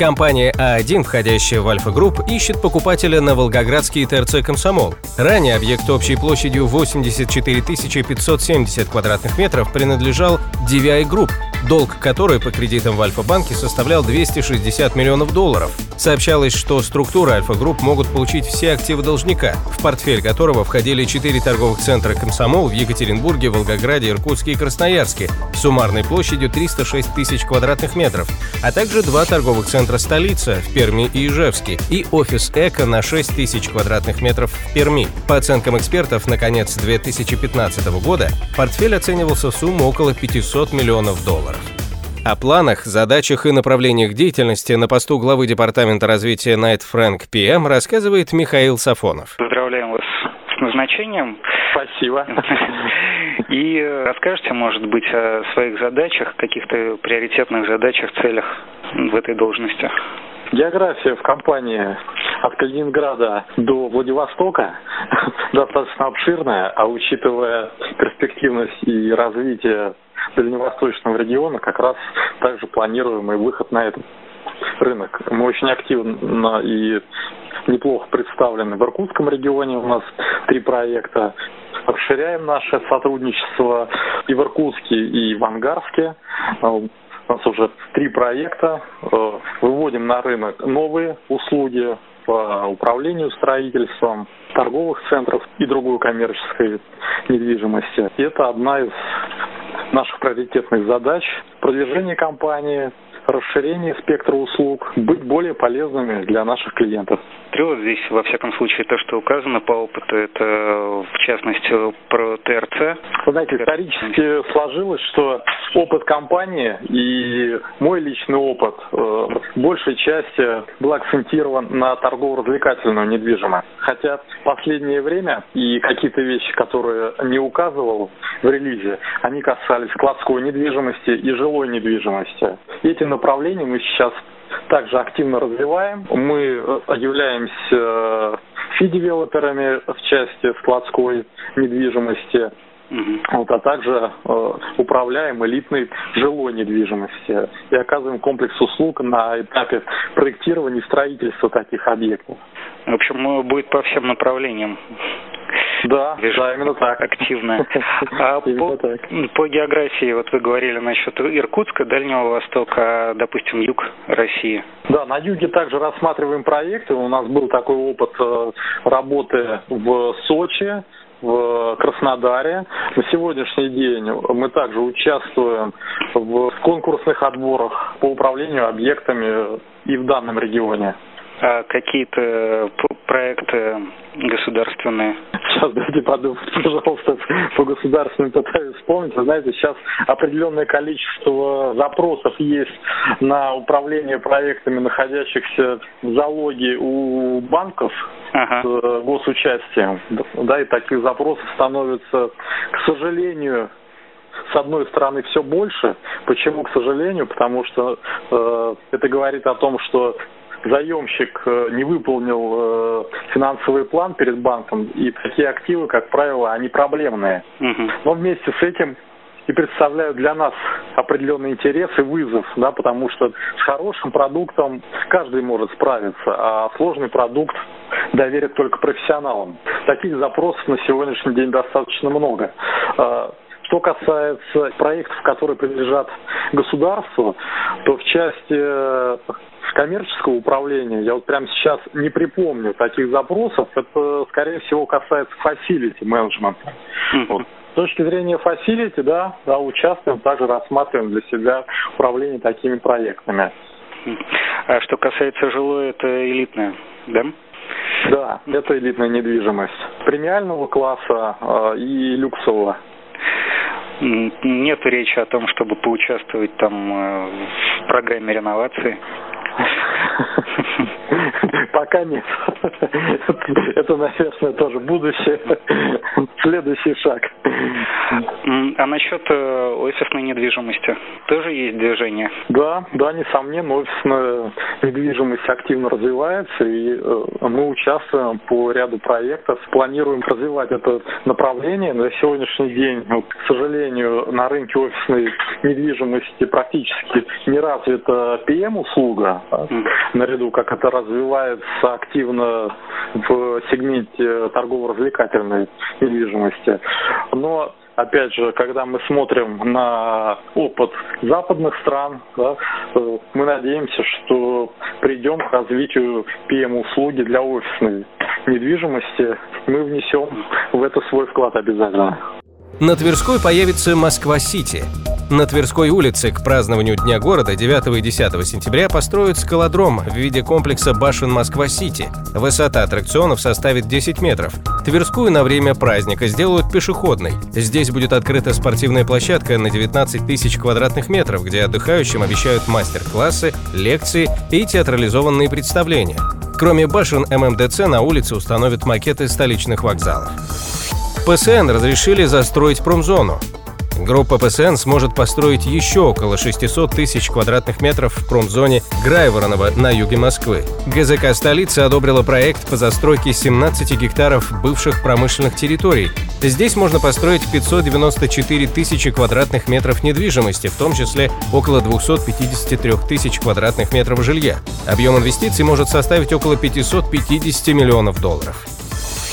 Компания А1, входящая в Альфа Групп, ищет покупателя на Волгоградский ТРЦ «Комсомол». Ранее объект общей площадью 84 570 квадратных метров принадлежал DVI Group, долг которой по кредитам в Альфа-банке составлял 260 миллионов долларов. Сообщалось, что структуры Альфа-групп могут получить все активы должника, в портфель которого входили четыре торговых центра «Комсомол» в Екатеринбурге, Волгограде, Иркутске и Красноярске, суммарной площадью 306 тысяч квадратных метров, а также два торговых центра «Столица» в Перми и Ижевске и офис «Эко» на 6 тысяч квадратных метров в Перми. По оценкам экспертов, на конец 2015 года портфель оценивался в сумму около 500 миллионов долларов. О планах, задачах и направлениях деятельности на посту главы Департамента развития Night Frank PM рассказывает Михаил Сафонов. Поздравляем вас с назначением. Спасибо. И расскажете, может быть, о своих задачах, каких-то приоритетных задачах, целях в этой должности? География в компании от Калининграда до Владивостока достаточно обширная, а учитывая перспективность и развитие дальневосточного региона как раз также планируем и выход на этот рынок. Мы очень активно и неплохо представлены в Иркутском регионе. У нас три проекта. Расширяем наше сотрудничество и в Иркутске, и в Ангарске. У нас уже три проекта. Выводим на рынок новые услуги по управлению строительством, торговых центров и другой коммерческой недвижимости. И это одна из наших приоритетных задач – продвижение компании, расширение спектра услуг, быть более полезными для наших клиентов. Вот здесь, во всяком случае, то, что указано по опыту, это в частности про ТРЦ. Вы знаете, исторически сложилось, что опыт компании и мой личный опыт э, большей части был акцентирован на торгово-развлекательную недвижимость. Хотя в последнее время и какие-то вещи, которые не указывал в релизе, они касались складской недвижимости и жилой недвижимости. Эти направления мы сейчас также активно развиваем. Мы э, являемся э, фи-девелоперами в части складской недвижимости. Вот, а также э, управляем элитной жилой недвижимостью и оказываем комплекс услуг на этапе проектирования и строительства таких объектов. В общем, будет по всем направлениям. Да, Вижу, да, именно так. Активно. А по, так. по географии, вот вы говорили насчет Иркутска, Дальнего Востока, допустим, юг России. Да, на юге также рассматриваем проекты. У нас был такой опыт э, работы в Сочи, в Краснодаре. На сегодняшний день мы также участвуем в конкурсных отборах по управлению объектами и в данном регионе. А какие-то проекты государственные? Сейчас дайте подумать, пожалуйста, по государственным пытаюсь вспомнить. Вы знаете, сейчас определенное количество запросов есть на управление проектами, находящихся в залоге у банков ага. с э, госучастием. Да, и таких запросов становится, к сожалению, с одной стороны все больше. Почему, к сожалению? Потому что э, это говорит о том, что заемщик э, не выполнил э, финансовый план перед банком, и такие активы, как правило, они проблемные. Угу. Но вместе с этим и представляют для нас определенный интерес и вызов, да, потому что с хорошим продуктом каждый может справиться, а сложный продукт доверят только профессионалам. Таких запросов на сегодняшний день достаточно много. А, что касается проектов, которые принадлежат государству, то в части коммерческого управления, я вот прямо сейчас не припомню таких запросов, это, скорее всего, касается facility management. Вот. С точки зрения facility, да, да, участвуем, также рассматриваем для себя управление такими проектами. А что касается жилой, это элитное, да? Да, это элитная недвижимость. Премиального класса э, и люксового. Нет речи о том, чтобы поучаствовать там э, в программе реновации. Пока нет. Это, наверное, тоже будущее. Следующий шаг. А насчет э, офисной недвижимости тоже есть движение? Да, да, несомненно, офисная недвижимость активно развивается, и э, мы участвуем по ряду проектов, планируем развивать это направление. На сегодняшний день, к сожалению, на рынке офисной недвижимости практически не развита PM-услуга, наряду как это развивается активно в сегменте торгово-развлекательной недвижимости. Но опять же, когда мы смотрим на опыт западных стран, да, э, мы надеемся, что придем к развитию PM-услуги для офисной недвижимости. Мы внесем в это свой вклад обязательно. На Тверской появится Москва-Сити – на Тверской улице к празднованию Дня города 9 и 10 сентября построят скалодром в виде комплекса башен Москва-Сити. Высота аттракционов составит 10 метров. Тверскую на время праздника сделают пешеходной. Здесь будет открыта спортивная площадка на 19 тысяч квадратных метров, где отдыхающим обещают мастер-классы, лекции и театрализованные представления. Кроме башен ММДЦ на улице установят макеты столичных вокзалов. ПСН разрешили застроить промзону. Группа ПСН сможет построить еще около 600 тысяч квадратных метров в промзоне Грайворонова на юге Москвы. ГЗК столицы одобрила проект по застройке 17 гектаров бывших промышленных территорий. Здесь можно построить 594 тысячи квадратных метров недвижимости, в том числе около 253 тысяч квадратных метров жилья. Объем инвестиций может составить около 550 миллионов долларов.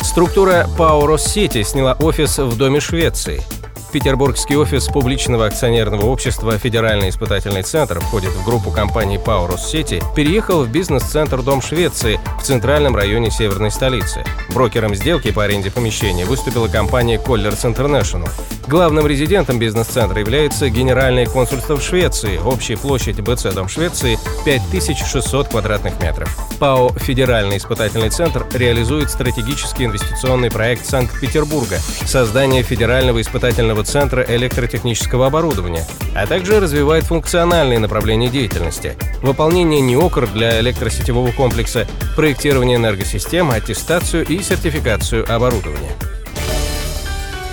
Структура ПАО «Россети» сняла офис в Доме Швеции. Петербургский офис публичного акционерного общества «Федеральный испытательный центр» входит в группу компаний «Пау Россети», переехал в бизнес-центр «Дом Швеции» в центральном районе северной столицы. Брокером сделки по аренде помещения выступила компания «Коллерс International. Главным резидентом бизнес-центра является Генеральное консульство в Швеции. Общая площадь БЦ «Дом Швеции» 5600 квадратных метров. ПАО «Федеральный испытательный центр» реализует стратегический инвестиционный проект Санкт-Петербурга – создание федерального испытательного научного центра электротехнического оборудования, а также развивает функциональные направления деятельности, выполнение НИОКР для электросетевого комплекса, проектирование энергосистем, аттестацию и сертификацию оборудования.